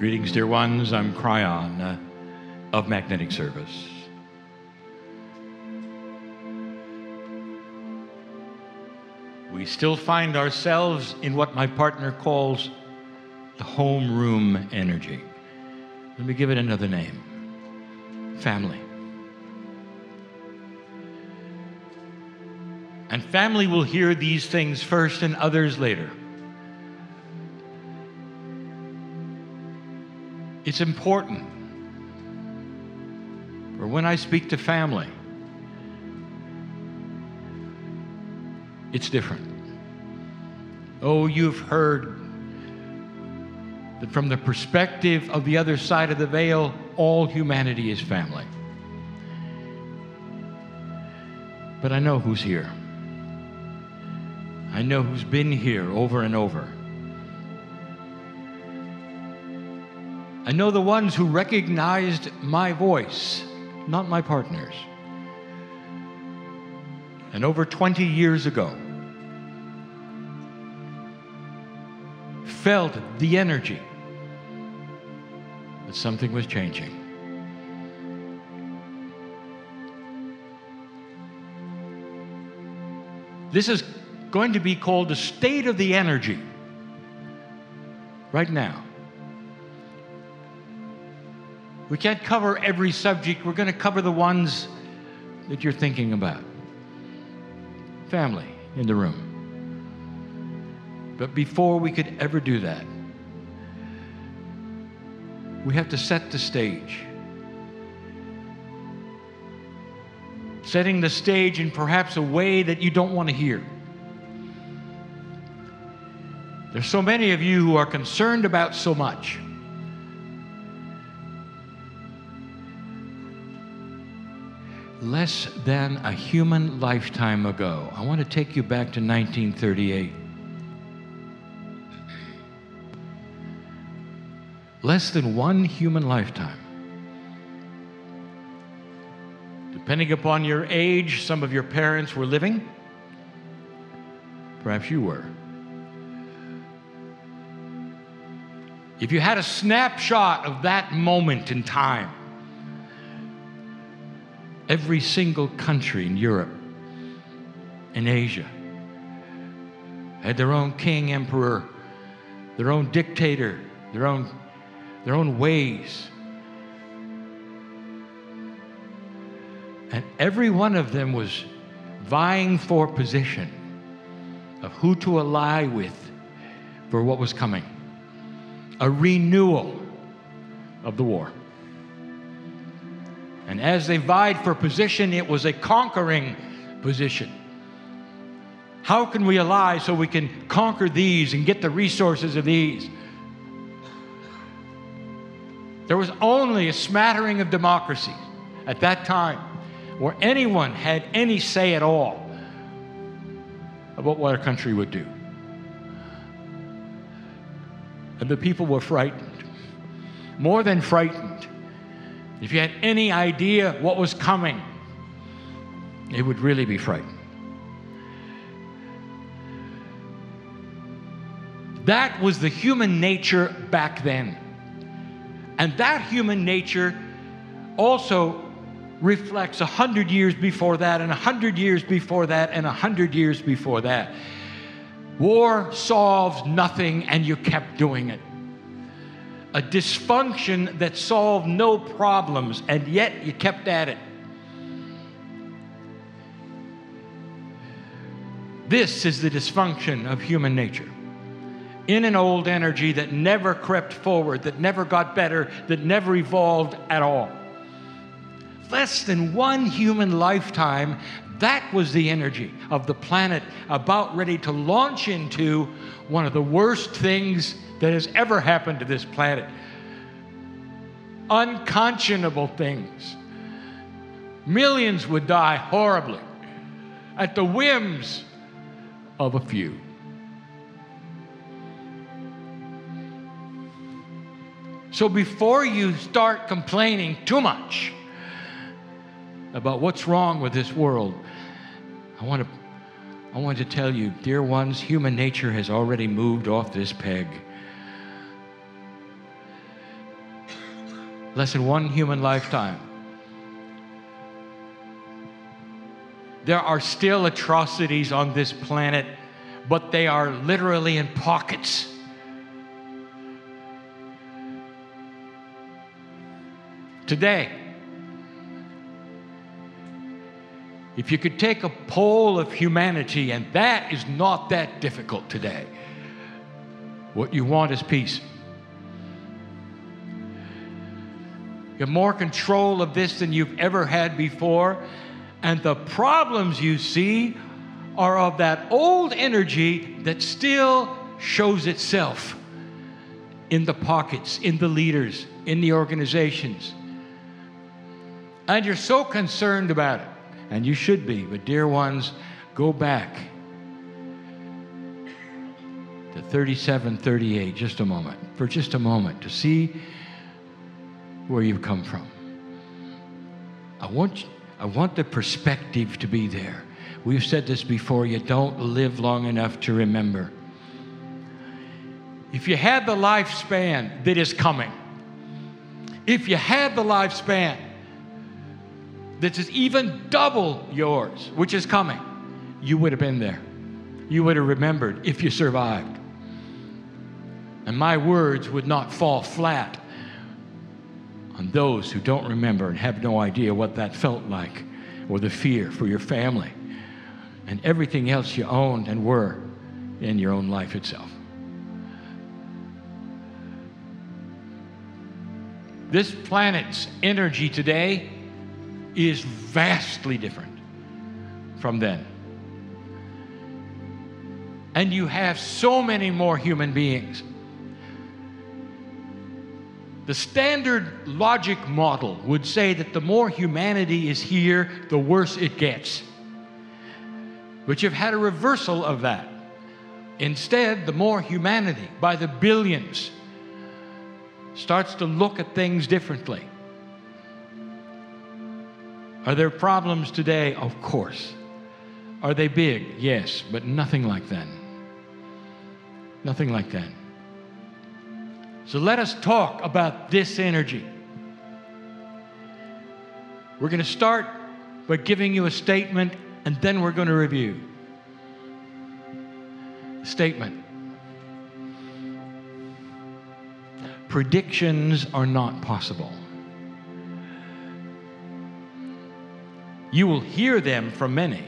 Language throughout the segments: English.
Greetings, dear ones. I'm Kryon uh, of Magnetic Service. We still find ourselves in what my partner calls the homeroom energy. Let me give it another name family. And family will hear these things first and others later. It's important for when I speak to family, it's different. Oh, you've heard that from the perspective of the other side of the veil, all humanity is family. But I know who's here. I know who's been here over and over. I know the ones who recognized my voice, not my partner's. And over 20 years ago, felt the energy that something was changing. This is going to be called the state of the energy right now. We can't cover every subject. We're going to cover the ones that you're thinking about. Family in the room. But before we could ever do that, we have to set the stage. Setting the stage in perhaps a way that you don't want to hear. There's so many of you who are concerned about so much. Less than a human lifetime ago, I want to take you back to 1938. Less than one human lifetime. Depending upon your age, some of your parents were living. Perhaps you were. If you had a snapshot of that moment in time, every single country in Europe and Asia had their own king, emperor, their own dictator, their own, their own ways. And every one of them was vying for position of who to ally with for what was coming a renewal of the war. And as they vied for position, it was a conquering position. How can we ally so we can conquer these and get the resources of these? There was only a smattering of democracy at that time where anyone had any say at all about what a country would do. And the people were frightened, more than frightened. If you had any idea what was coming, it would really be frightened. That was the human nature back then. And that human nature also reflects a hundred years before that, and a hundred years before that, and a hundred years before that. War solves nothing, and you kept doing it. A dysfunction that solved no problems, and yet you kept at it. This is the dysfunction of human nature. In an old energy that never crept forward, that never got better, that never evolved at all. Less than one human lifetime that was the energy of the planet about ready to launch into one of the worst things that has ever happened to this planet. Unconscionable things. Millions would die horribly at the whims of a few. So before you start complaining too much about what's wrong with this world, I want to I want to tell you, dear ones, human nature has already moved off this peg. Less than one human lifetime. There are still atrocities on this planet, but they are literally in pockets. Today, if you could take a poll of humanity, and that is not that difficult today, what you want is peace. You have more control of this than you've ever had before. And the problems you see are of that old energy that still shows itself in the pockets, in the leaders, in the organizations. And you're so concerned about it, and you should be, but dear ones, go back to 3738, just a moment, for just a moment, to see where you've come from. I want, I want the perspective to be there. We've said this before you don't live long enough to remember. If you had the lifespan that is coming, if you had the lifespan that is even double yours, which is coming, you would have been there. You would have remembered if you survived. And my words would not fall flat on those who don't remember and have no idea what that felt like, or the fear for your family, and everything else you owned and were in your own life itself. This planet's energy today is vastly different from then. And you have so many more human beings the standard logic model would say that the more humanity is here, the worse it gets. But you've had a reversal of that. Instead, the more humanity, by the billions, starts to look at things differently. Are there problems today? Of course. Are they big? Yes, but nothing like then. Nothing like then. So let us talk about this energy. We're going to start by giving you a statement and then we're going to review. Statement Predictions are not possible. You will hear them from many,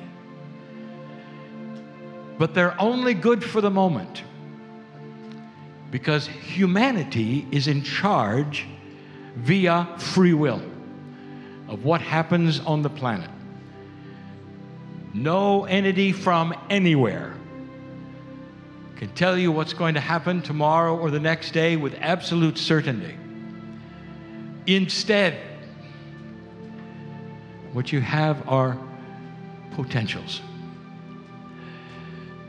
but they're only good for the moment because humanity is in charge via free will of what happens on the planet. No entity from anywhere can tell you what's going to happen tomorrow or the next day with absolute certainty. Instead, what you have are potentials.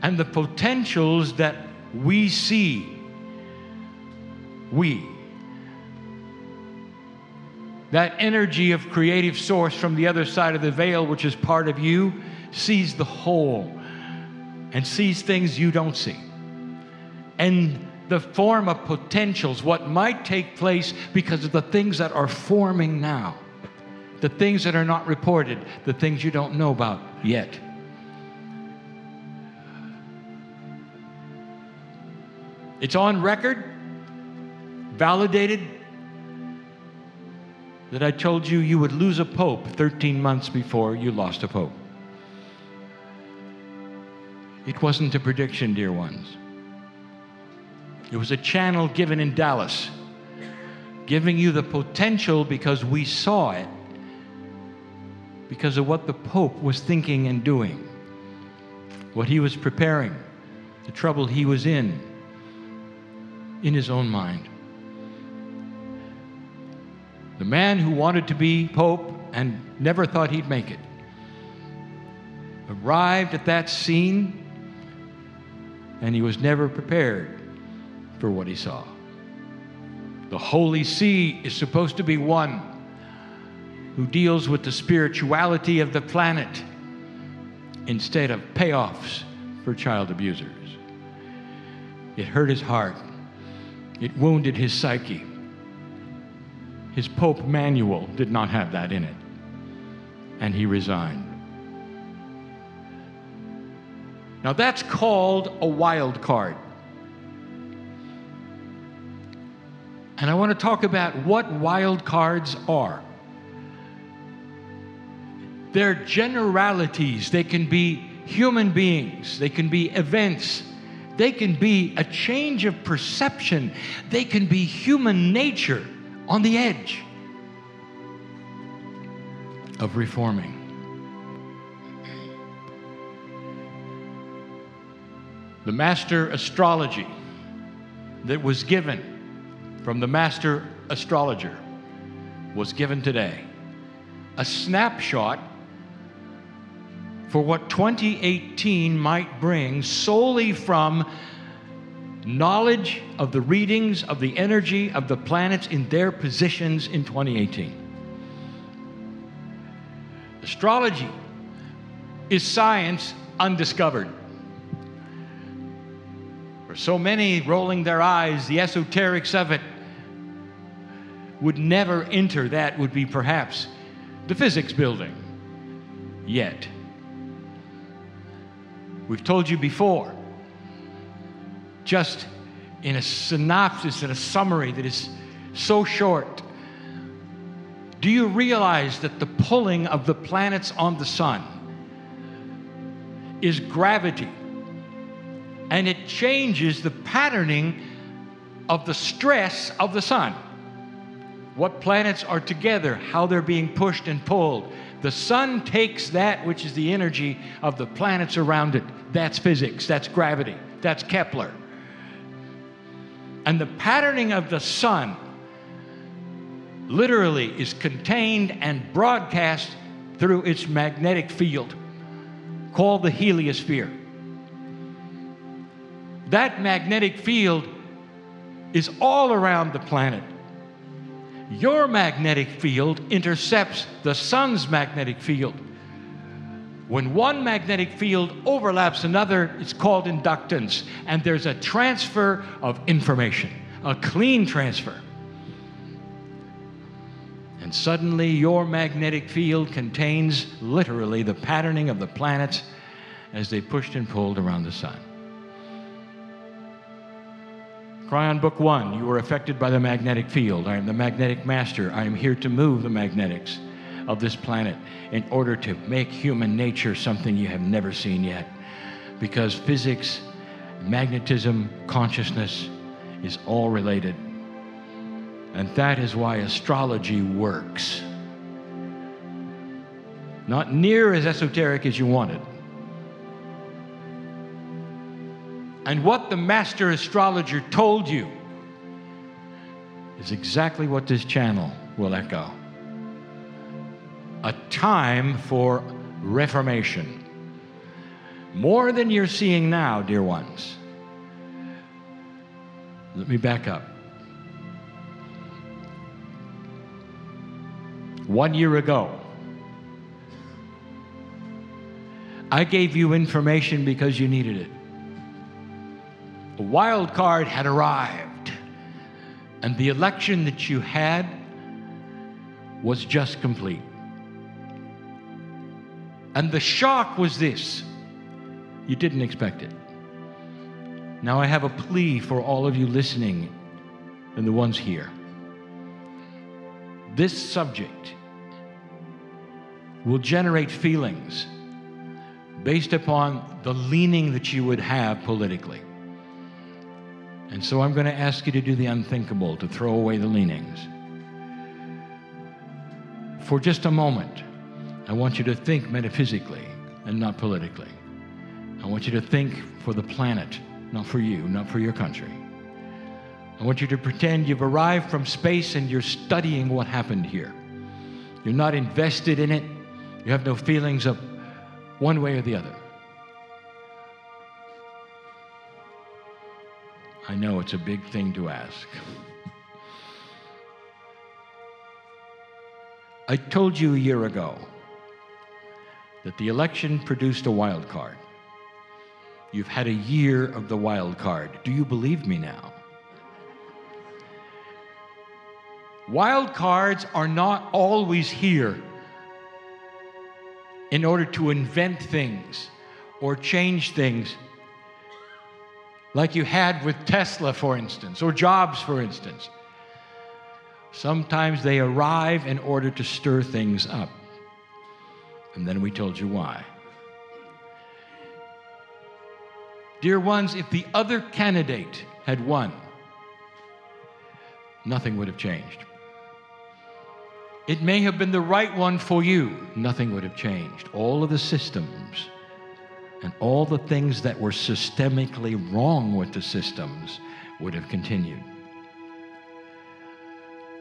And the potentials that we see we. That energy of creative source from the other side of the veil, which is part of you, sees the whole and sees things you don't see. And the form of potentials, what might take place because of the things that are forming now, the things that are not reported, the things you don't know about yet. It's on record validated that I told you you would lose a pope 13 months before you lost a pope. It wasn't a prediction, dear ones. It was a channel given in Dallas, giving you the potential because we saw it, because of what the Pope was thinking and doing, what he was preparing, the trouble he was in, in his own mind. The man who wanted to be Pope and never thought he'd make it arrived at that scene and he was never prepared for what he saw. The Holy See is supposed to be one who deals with the spirituality of the planet instead of payoffs for child abusers. It hurt his heart, it wounded his psyche. His Pope manual did not have that in it, and he resigned. Now that's called a wild card. And I want to talk about what wild cards are. They're generalities, they can be human beings, they can be events, they can be a change of perception, they can be human nature on the edge of reforming. The master astrology that was given from the master astrologer was given today. A snapshot for what 2018 might bring solely from knowledge of the readings of the energy of the planets in their positions in 2018. Astrology is science undiscovered. For so many rolling their eyes, the esoterics of it would never enter that would be perhaps the physics building yet. We've told you before, just in a synopsis and a summary that is so short. Do you realize that the pulling of the planets on the sun is gravity? And it changes the patterning of the stress of the sun what planets are together, how they're being pushed and pulled. The sun takes that which is the energy of the planets around it. That's physics, that's gravity, that's Kepler. And the patterning of the sun literally is contained and broadcast through its magnetic field called the heliosphere. That magnetic field is all around the planet your magnetic field intercepts the sun's magnetic field. When one magnetic field overlaps another, it's called inductance, and there's a transfer of information, a clean transfer. And suddenly, your magnetic field contains literally the patterning of the planets as they pushed and pulled around the sun. Kryon Book One, you were affected by the magnetic field. I am the magnetic master. I am here to move the magnetics of this planet in order to make human nature something you have never seen yet. Because physics, magnetism, consciousness is all related. And that is why astrology works. Not near as esoteric as you wanted And what the master astrologer told you is exactly what this channel will echo a time for reformation. More than you're seeing now, dear ones. Let me back up. One year ago, I gave you information because you needed it. A wild card had arrived, and the election that you had was just complete. And the shock was this you didn't expect it. Now, I have a plea for all of you listening and the ones here. This subject will generate feelings based upon the leaning that you would have politically. And so I'm going to ask you to do the unthinkable, to throw away the leanings. For just a moment, I want you to think metaphysically and not politically. I want you to think for the planet, not for you, not for your country. I want you to pretend you've arrived from space and you're studying what happened here. You're not invested in it, you have no feelings of one way or the other. I know it's a big thing to ask. I told you a year ago that the election produced a wild card. You've had a year of the wild card. Do you believe me now? Wild cards are not always here in order to invent things or change things, like you had with Tesla, for instance, or Jobs, for instance. Sometimes they arrive in order to stir things up. And then we told you why. Dear ones, if the other candidate had won, nothing would have changed. It may have been the right one for you, nothing would have changed. All of the systems and all the things that were systemically wrong with the systems would have continued.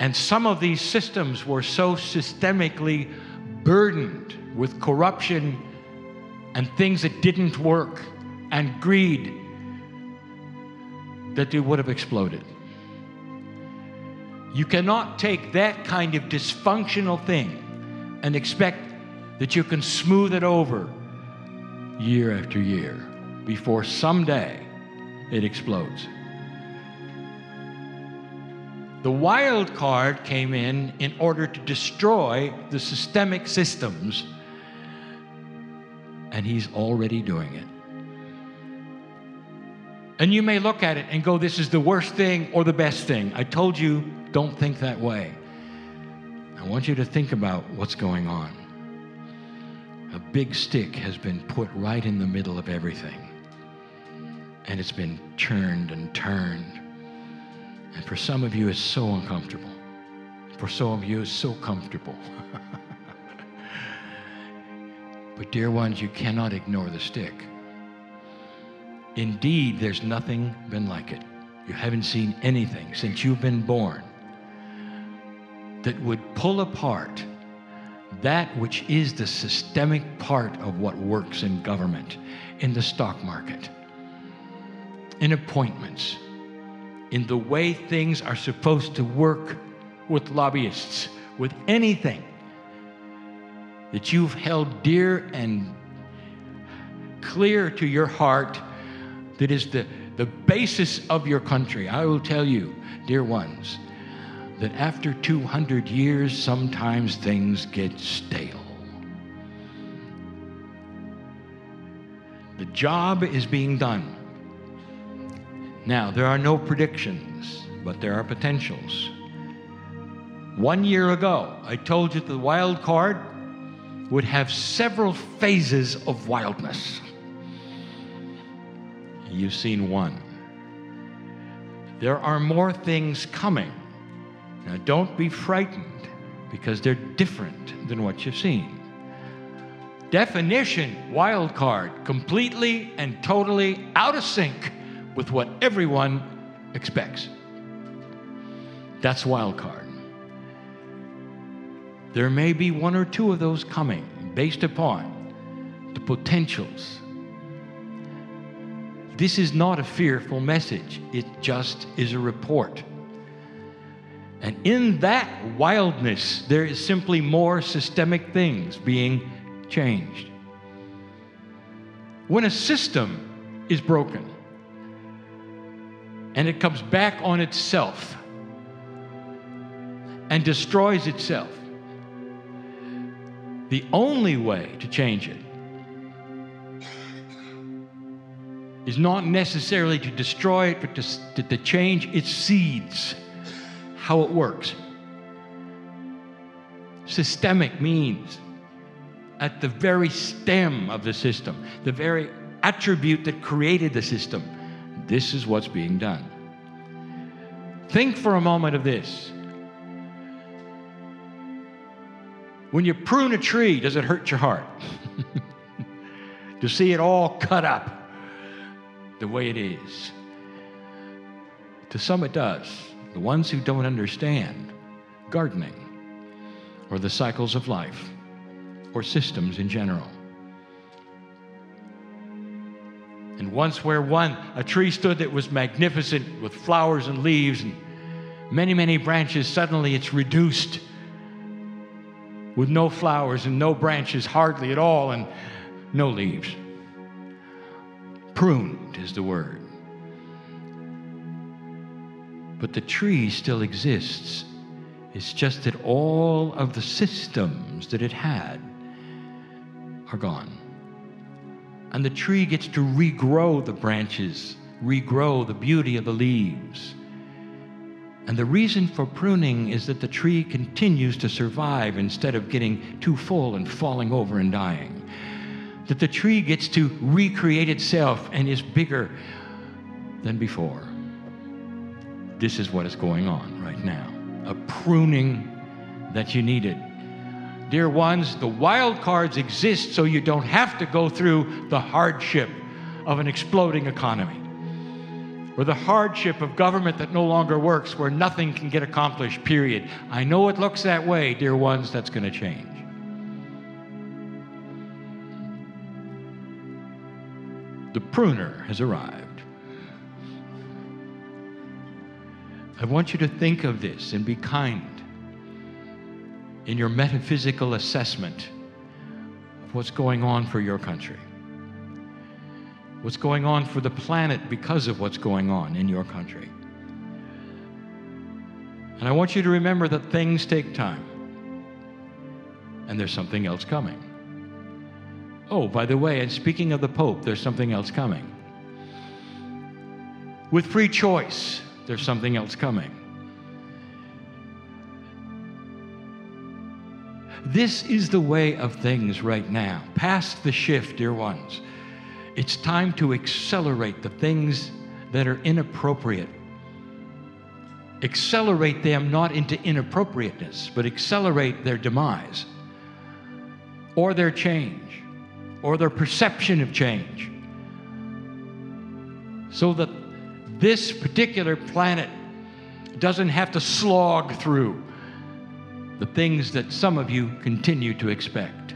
And some of these systems were so systemically burdened with corruption and things that didn't work and greed that they would have exploded. You cannot take that kind of dysfunctional thing and expect that you can smooth it over year after year before someday it explodes. The wild card came in in order to destroy the systemic systems, and he's already doing it. And you may look at it and go, This is the worst thing or the best thing. I told you, don't think that way. I want you to think about what's going on. A big stick has been put right in the middle of everything, and it's been churned and turned and for some of you, it's so uncomfortable. For some of you, it's so comfortable. but, dear ones, you cannot ignore the stick. Indeed, there's nothing been like it. You haven't seen anything since you've been born that would pull apart that which is the systemic part of what works in government, in the stock market, in appointments, in the way things are supposed to work with lobbyists, with anything that you've held dear and clear to your heart that is the, the basis of your country. I will tell you, dear ones, that after 200 years, sometimes things get stale. The job is being done. Now, there are no predictions, but there are potentials. One year ago, I told you the wild card would have several phases of wildness. You've seen one. There are more things coming. Now, don't be frightened because they're different than what you've seen. Definition wild card, completely and totally out of sync with what everyone expects. That's wild card. There may be one or two of those coming based upon the potentials. This is not a fearful message, it just is a report. And in that wildness, there is simply more systemic things being changed. When a system is broken, and it comes back on itself and destroys itself. The only way to change it is not necessarily to destroy it, but to, to, change its seeds, how it works. Systemic means at the very stem of the system, the very attribute that created the system this is what's being done. Think for a moment of this. When you prune a tree, does it hurt your heart? to see it all cut up the way it is. To some, it does. The ones who don't understand gardening or the cycles of life or systems in general. And once where one, a tree stood that was magnificent with flowers and leaves and many, many branches, suddenly it's reduced with no flowers and no branches, hardly at all, and no leaves. Pruned is the word. But the tree still exists It's just that all of the systems that it had are gone. And the tree gets to regrow the branches, regrow the beauty of the leaves. And the reason for pruning is that the tree continues to survive instead of getting too full and falling over and dying. That the tree gets to recreate itself and is bigger than before. This is what is going on right now a pruning that you needed. Dear ones, the wild cards exist so you don't have to go through the hardship of an exploding economy or the hardship of government that no longer works, where nothing can get accomplished, period. I know it looks that way, dear ones, that's going to change. The pruner has arrived. I want you to think of this and be kind in your metaphysical assessment of what's going on for your country, what's going on for the planet because of what's going on in your country. And I want you to remember that things take time, and there's something else coming. Oh, by the way, and speaking of the Pope, there's something else coming. With free choice, there's something else coming. This is the way of things right now. Past the shift, dear ones. It's time to accelerate the things that are inappropriate. Accelerate them not into inappropriateness, but accelerate their demise or their change or their perception of change. So that this particular planet doesn't have to slog through the things that some of you continue to expect.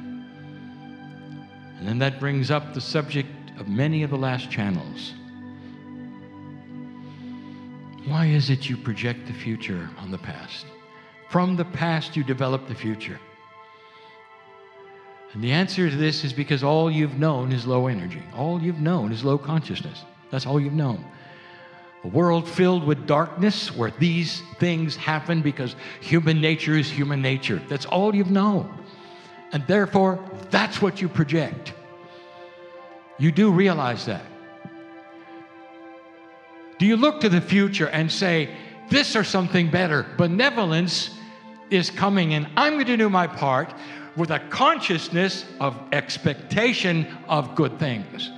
And then that brings up the subject of many of the last channels. Why is it you project the future on the past? From the past, you develop the future. And the answer to this is because all you've known is low energy. All you've known is low consciousness. That's all you've known. A world filled with darkness where these things happen because human nature is human nature. That's all you've known. And therefore, that's what you project. You do realize that. Do you look to the future and say, this or something better? Benevolence is coming, and I'm going to do my part with a consciousness of expectation of good things.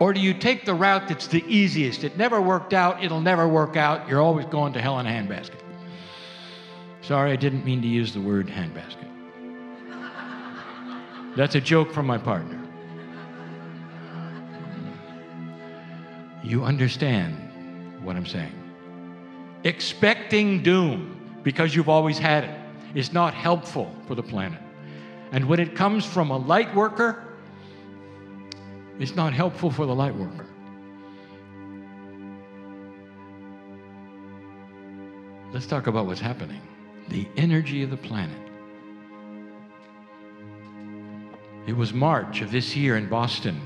Or do you take the route that's the easiest? It never worked out, it'll never work out, you're always going to hell in a handbasket. Sorry, I didn't mean to use the word handbasket. That's a joke from my partner. You understand what I'm saying. Expecting doom because you've always had it is not helpful for the planet. And when it comes from a light worker, it's not helpful for the light worker. Let's talk about what's happening. The energy of the planet. It was March of this year in Boston.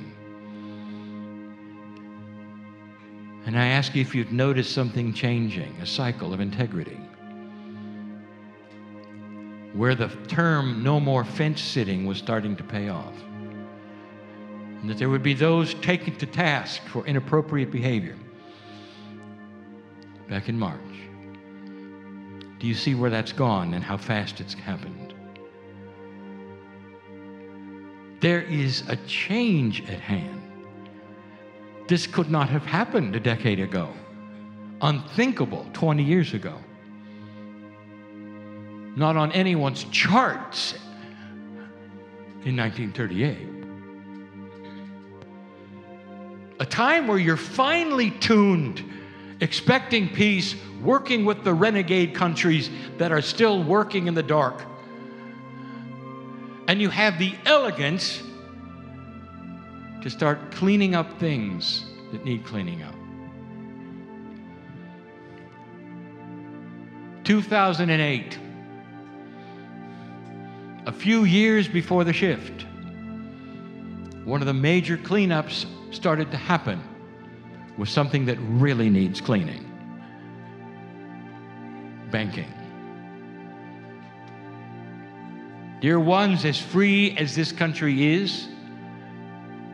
And I ask you if you've noticed something changing, a cycle of integrity. Where the term no more fence sitting was starting to pay off and that there would be those taken to task for inappropriate behavior. Back in March. Do you see where that's gone and how fast it's happened? There is a change at hand. This could not have happened a decade ago, unthinkable 20 years ago. Not on anyone's charts in 1938 time where you're finely tuned, expecting peace, working with the renegade countries that are still working in the dark. And you have the elegance to start cleaning up things that need cleaning up. 2008, a few years before the shift, one of the major cleanups started to happen was something that really needs cleaning. banking. Dear ones, as free as this country is,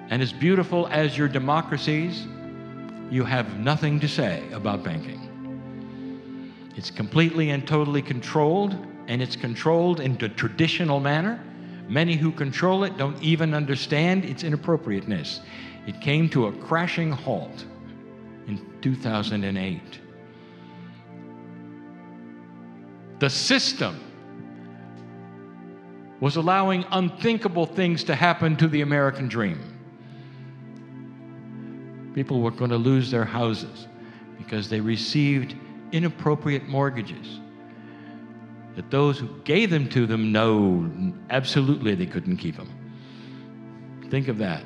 and as beautiful as your democracies, you have nothing to say about banking. It's completely and totally controlled, and it's controlled in the traditional manner. Many who control it don't even understand its inappropriateness. It came to a crashing halt in 2008. The system was allowing unthinkable things to happen to the American dream. People were going to lose their houses because they received inappropriate mortgages. That those who gave them to them know absolutely they couldn't keep them. Think of that.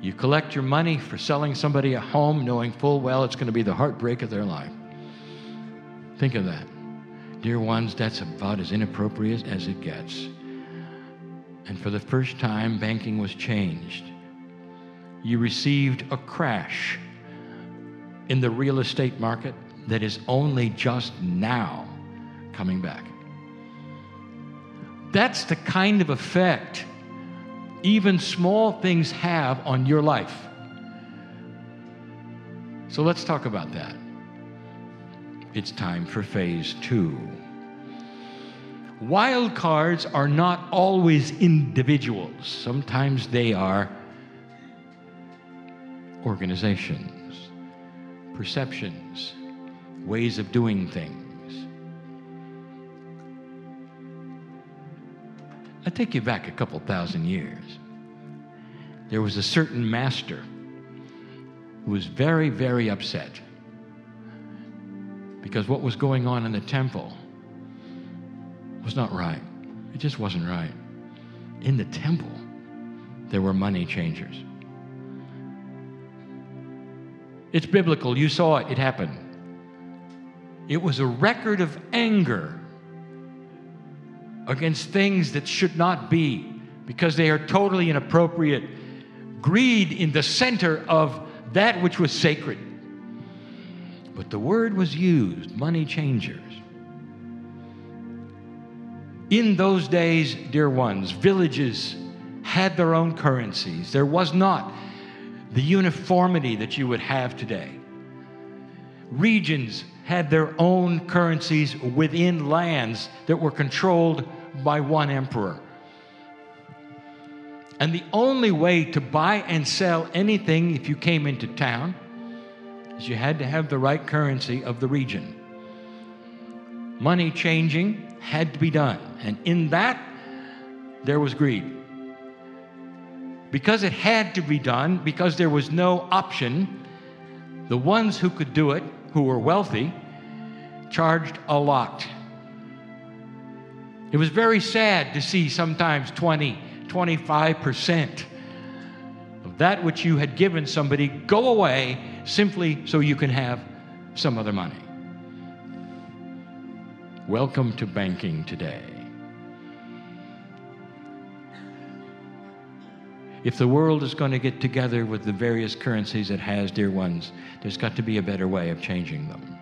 You collect your money for selling somebody a home knowing full well it's going to be the heartbreak of their life. Think of that. Dear ones, that's about as inappropriate as it gets. And for the first time, banking was changed. You received a crash in the real estate market that is only just now coming back. That's the kind of effect even small things have on your life. So let's talk about that it's time for phase two. Wild cards are not always individuals, sometimes they are organizations, perceptions, ways of doing things. I take you back a couple thousand years. There was a certain master who was very, very upset because what was going on in the temple was not right. It just wasn't right. In the temple, there were money changers. It's biblical. You saw it, it happened. It was a record of anger against things that should not be because they are totally inappropriate. Greed in the center of that which was sacred. But the word was used money changers. In those days, dear ones, villages had their own currencies. There was not the uniformity that you would have today. Regions had their own currencies within lands that were controlled by one emperor. And the only way to buy and sell anything if you came into town is you had to have the right currency of the region. Money changing had to be done, and in that, there was greed. Because it had to be done, because there was no option, the ones who could do it, who were wealthy, charged a lot. It was very sad to see sometimes 20, 25% of that which you had given somebody go away simply so you can have some other money. Welcome to banking today. If the world is going to get together with the various currencies it has, dear ones, there's got to be a better way of changing them.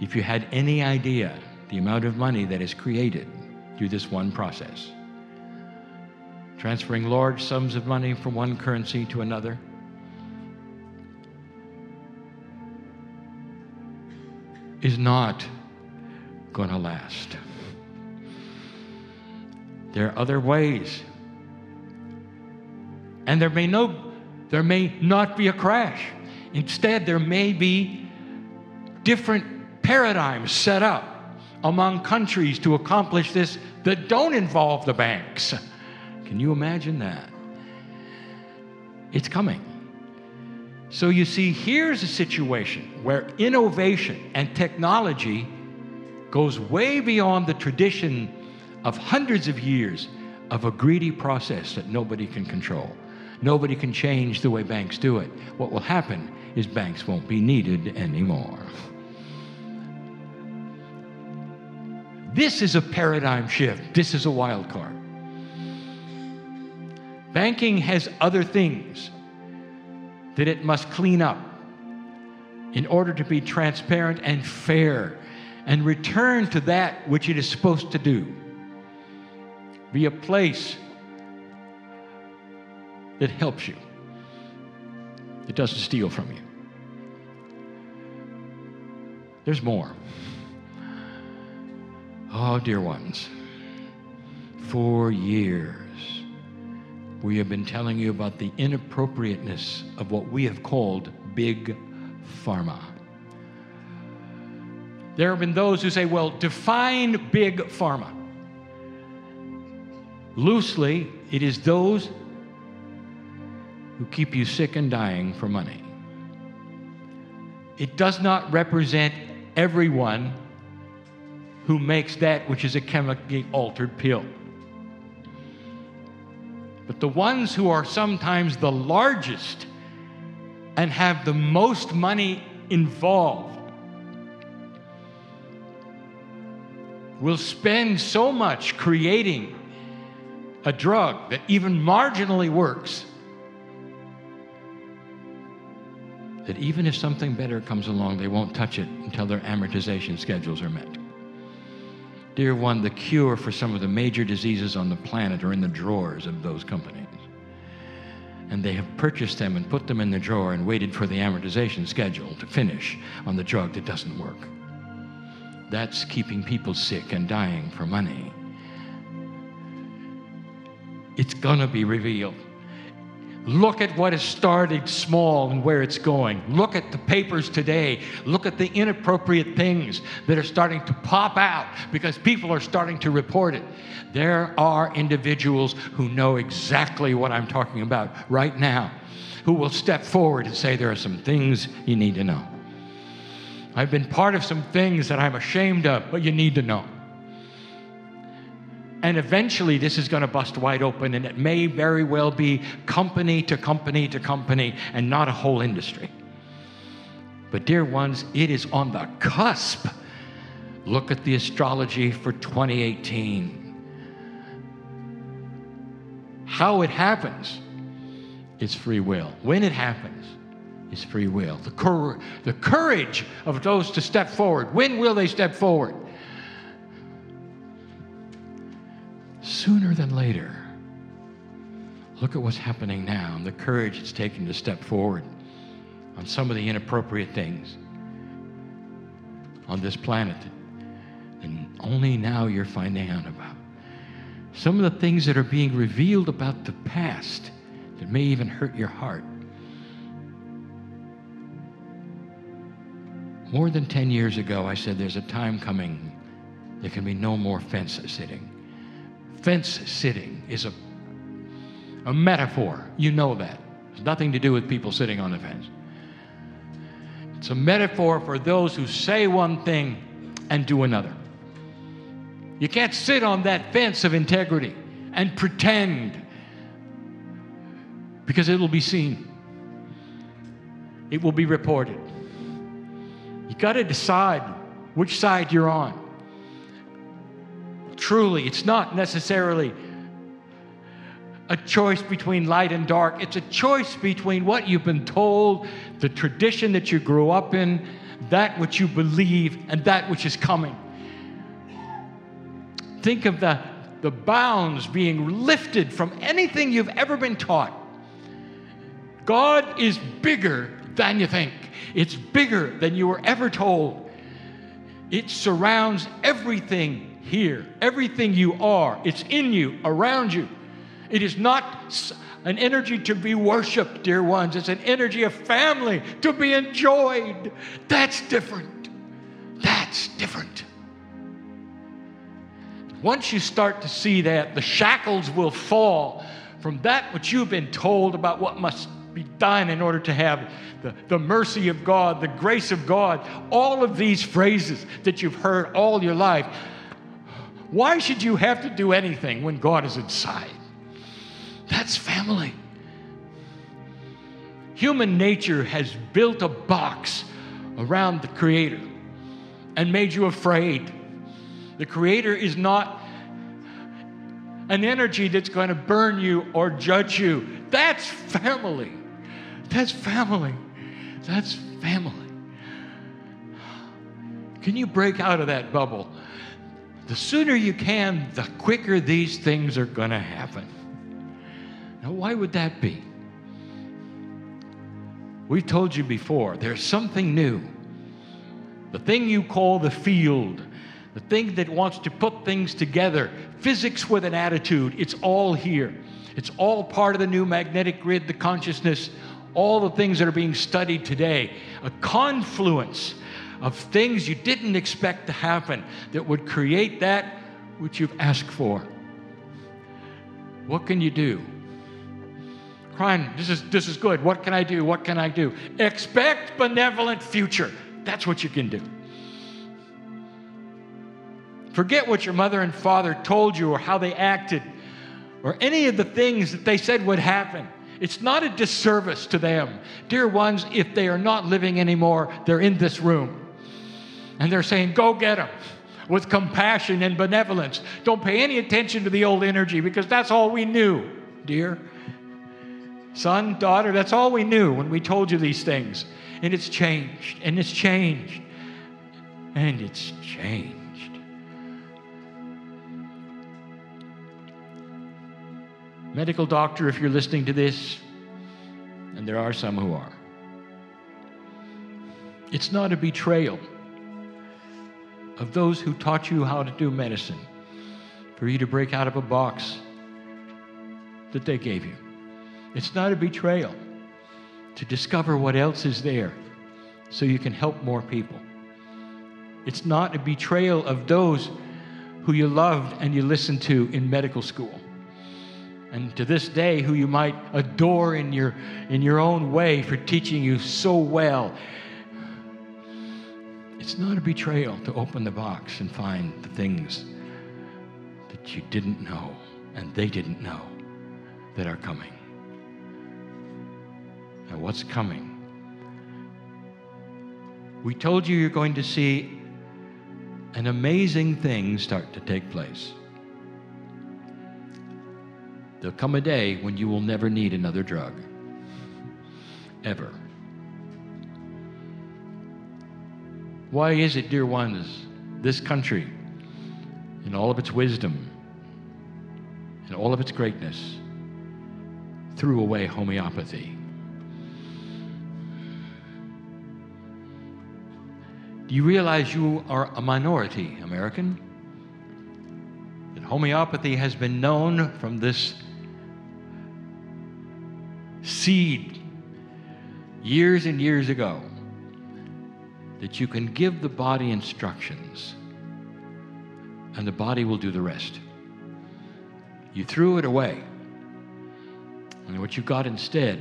If you had any idea the amount of money that is created through this one process, transferring large sums of money from one currency to another, is not going to last. There are other ways. And there may no there may not be a crash. Instead, there may be different paradigms set up among countries to accomplish this that don't involve the banks. Can you imagine that? It's coming. So you see, here's a situation where innovation and technology goes way beyond the tradition of hundreds of years of a greedy process that nobody can control. Nobody can change the way banks do it. What will happen is banks won't be needed anymore. This is a paradigm shift. This is a wild card. Banking has other things that it must clean up. in order to be transparent and fair and return to that which it is supposed to do. Be a place that helps you, that doesn't steal from you. There's more. Oh, dear ones, for years we have been telling you about the inappropriateness of what we have called big pharma. There have been those who say, well, define big pharma. Loosely, it is those who keep you sick and dying for money. It does not represent everyone who makes that which is a chemically altered pill. But the ones who are sometimes the largest and have the most money involved will spend so much creating a drug that even marginally works that even if something better comes along, they won't touch it until their amortization schedules are met. Dear one, the cure for some of the major diseases on the planet are in the drawers of those companies. And they have purchased them and put them in the drawer and waited for the amortization schedule to finish on the drug that doesn't work. That's keeping people sick and dying for money. It's going to be revealed. Look at what has started small and where it's going. Look at the papers today. Look at the inappropriate things that are starting to pop out because people are starting to report it. There are individuals who know exactly what I'm talking about right now who will step forward and say, There are some things you need to know. I've been part of some things that I'm ashamed of, but you need to know. And eventually, this is going to bust wide open, and it may very well be company to company to company and not a whole industry. But, dear ones, it is on the cusp. Look at the astrology for 2018. How it happens is free will. When it happens is free will. The, cor- the courage of those to step forward. When will they step forward? Sooner than later. Look at what's happening now and the courage it's taken to step forward on some of the inappropriate things on this planet. And only now you're finding out about. Some of the things that are being revealed about the past that may even hurt your heart. More than 10 years ago, I said there's a time coming there can be no more fence sitting. Fence sitting is a, a metaphor. You know that. It's nothing to do with people sitting on the fence. It's a metaphor for those who say one thing and do another. You can't sit on that fence of integrity and pretend because it will be seen, it will be reported. You got to decide which side you're on truly. It's not necessarily a choice between light and dark. It's a choice between what you've been told, the tradition that you grew up in, that which you believe, and that which is coming. Think of the, the bounds being lifted from anything you've ever been taught. God is bigger than you think, it's bigger than you were ever told. It surrounds everything here. Everything you are, it's in you, around you. It is not an energy to be worshiped, dear ones. It's an energy of family to be enjoyed. That's different. That's different. Once you start to see that, the shackles will fall from that which you've been told about what must be done in order to have the, the mercy of God, the grace of God, all of these phrases that you've heard all your life why should you have to do anything when God is inside? That's family. Human nature has built a box around the Creator and made you afraid. The Creator is not an energy that's going to burn you or judge you. That's family. That's family. That's family. Can you break out of that bubble? The sooner you can, the quicker these things are going to happen. Now, why would that be? We've told you before, there's something new. The thing you call the field, the thing that wants to put things together, physics with an attitude, it's all here. It's all part of the new magnetic grid, the consciousness, all the things that are being studied today. A confluence of things you didn't expect to happen that would create that which you've asked for. What can you do? Kryon, this is, this is good. What can I do? What can I do? Expect benevolent future. That's what you can do. Forget what your mother and father told you or how they acted or any of the things that they said would happen. It's not a disservice to them. Dear ones, if they are not living anymore, they're in this room. And they're saying, Go get them with compassion and benevolence. Don't pay any attention to the old energy because that's all we knew, dear. Son, daughter, that's all we knew when we told you these things. And it's changed, and it's changed, and it's changed. Medical doctor, if you're listening to this, and there are some who are, it's not a betrayal of those who taught you how to do medicine for you to break out of a box that they gave you. It's not a betrayal to discover what else is there so you can help more people. It's not a betrayal of those who you loved and you listened to in medical school. And to this day, who you might adore in your, in your own way for teaching you so well it's not a betrayal to open the box and find the things that you didn't know and they didn't know that are coming. Now, what's coming? We told you you're going to see an amazing thing start to take place. There'll come a day when you will never need another drug. Ever. Why is it, dear ones, this country, in all of its wisdom, in all of its greatness, threw away homeopathy? Do you realize you are a minority American? That homeopathy has been known from this seed years and years ago that you can give the body instructions and the body will do the rest. You threw it away. And what you got instead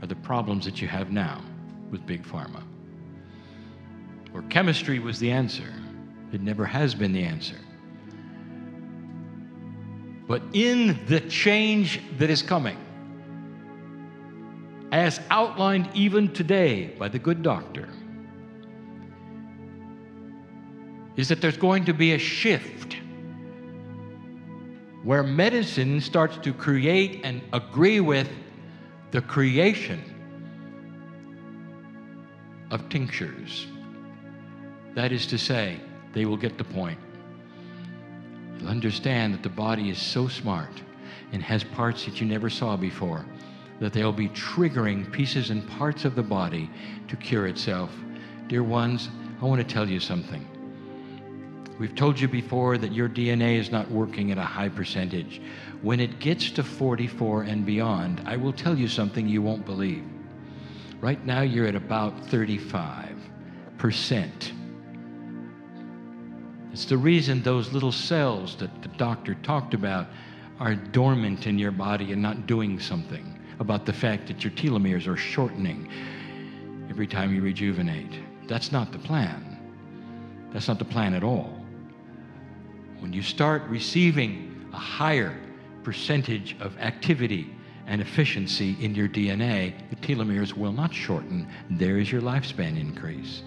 are the problems that you have now with Big Pharma. Where chemistry was the answer, it never has been the answer. But in the change that is coming, as outlined even today by the good doctor, is that there's going to be a shift where medicine starts to create and agree with the creation of tinctures. That is to say, they will get the point. You'll understand that the body is so smart and has parts that you never saw before that they'll be triggering pieces and parts of the body to cure itself. Dear ones, I want to tell you something. We've told you before that your DNA is not working at a high percentage. When it gets to 44 and beyond, I will tell you something you won't believe. Right now, you're at about 35%. It's the reason those little cells that the doctor talked about are dormant in your body and not doing something about the fact that your telomeres are shortening every time you rejuvenate. That's not the plan. That's not the plan at all. When you start receiving a higher percentage of activity and efficiency in your DNA, the telomeres will not shorten. There is your lifespan increase.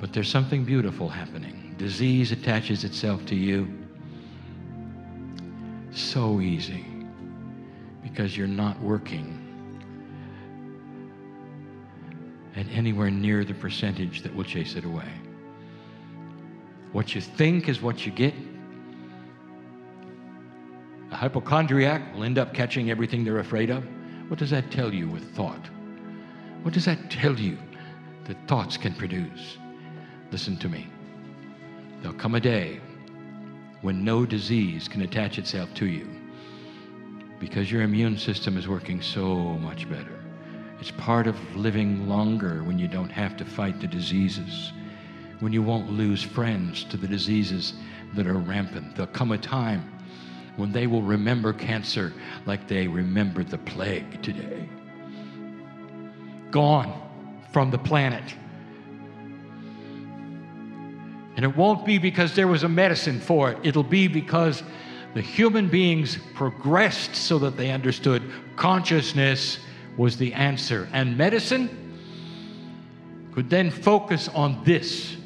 But there's something beautiful happening. Disease attaches itself to you so easy because you're not working at anywhere near the percentage that will chase it away. What you think is what you get. A hypochondriac will end up catching everything they're afraid of. What does that tell you with thought? What does that tell you that thoughts can produce? Listen to me. There'll come a day when no disease can attach itself to you because your immune system is working so much better. It's part of living longer when you don't have to fight the diseases, when you won't lose friends to the diseases that are rampant. There'll come a time when they will remember cancer like they remembered the plague today. Gone from the planet. And it won't be because there was a medicine for it, it'll be because the human beings progressed so that they understood consciousness was the answer. And medicine could then focus on this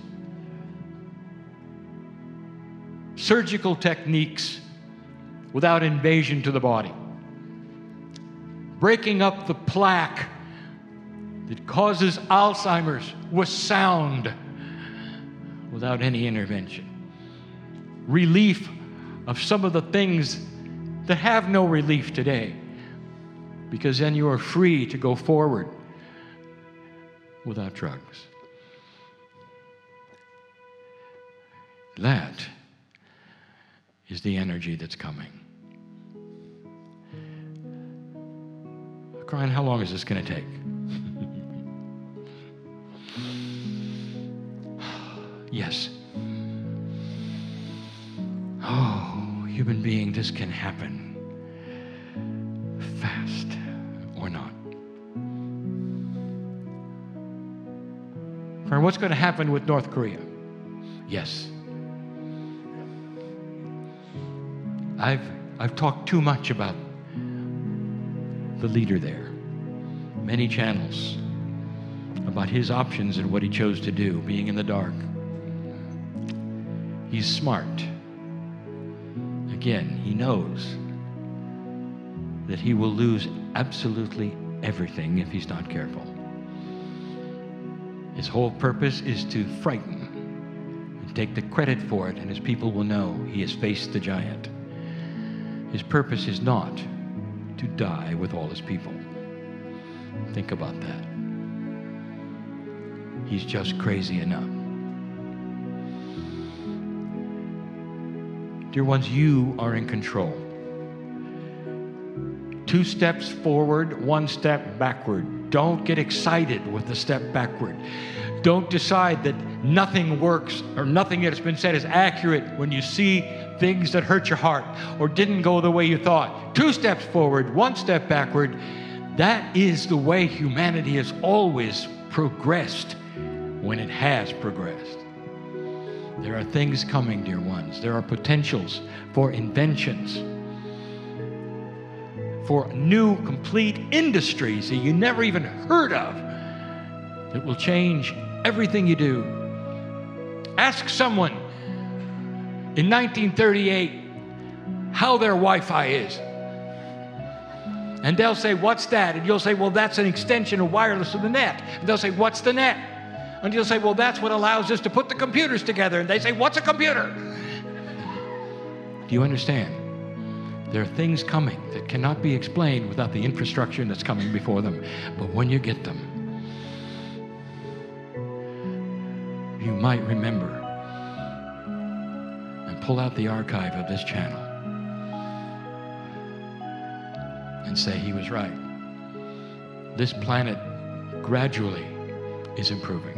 surgical techniques without invasion to the body, breaking up the plaque that causes Alzheimer's with sound without any intervention, relief of some of the things that have no relief today, because then you are free to go forward without drugs. That is the energy that's coming. Kryon, how long is this going to take? yes. Oh, human being, this can happen fast or not. Friend, what's going to happen with North Korea? Yes. I've, I've talked too much about the leader there, many channels about his options and what he chose to do, being in the dark. He's smart. Again, he knows that he will lose absolutely everything if he's not careful. His whole purpose is to frighten and take the credit for it, and his people will know he has faced the giant. His purpose is not to die with all his people. Think about that. He's just crazy enough. Dear ones, you are in control. Two steps forward, one step backward. Don't get excited with the step backward. Don't decide that nothing works or nothing that has been said is accurate when you see things that hurt your heart or didn't go the way you thought. Two steps forward, one step backward. That is the way humanity has always progressed when it has progressed. There are things coming, dear ones. There are potentials for inventions, for new, complete industries that you never even heard of that will change everything you do. Ask someone in 1938 how their Wi Fi is. And they'll say, What's that? And you'll say, Well, that's an extension of wireless of the net. And they'll say, What's the net? And you'll say, Well, that's what allows us to put the computers together. And they say, What's a computer? Do you understand? There are things coming that cannot be explained without the infrastructure that's coming before them. But when you get them, you might remember pull out the archive of this channel and say he was right. This planet gradually is improving.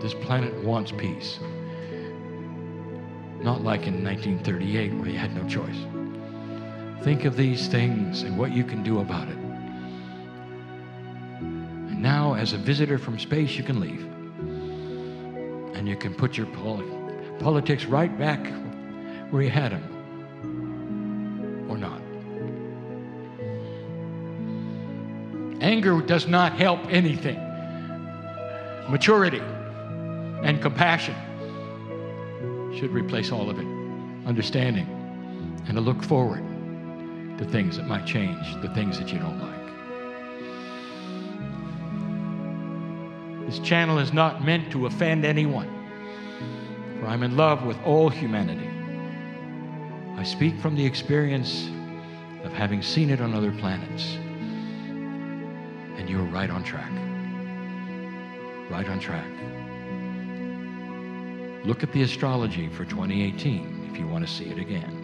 This planet wants peace. Not like in 1938 where you had no choice. Think of these things and what you can do about it. And now, as a visitor from space, you can leave. And you can put your politics right back where you had them. Or not. Anger does not help anything. Maturity and compassion should replace all of it. Understanding and a look forward to things that might change, the things that you don't like. This channel is not meant to offend anyone, I'm in love with all humanity. I speak from the experience of having seen it on other planets. And you're right on track. Right on track. Look at the astrology for 2018 if you want to see it again.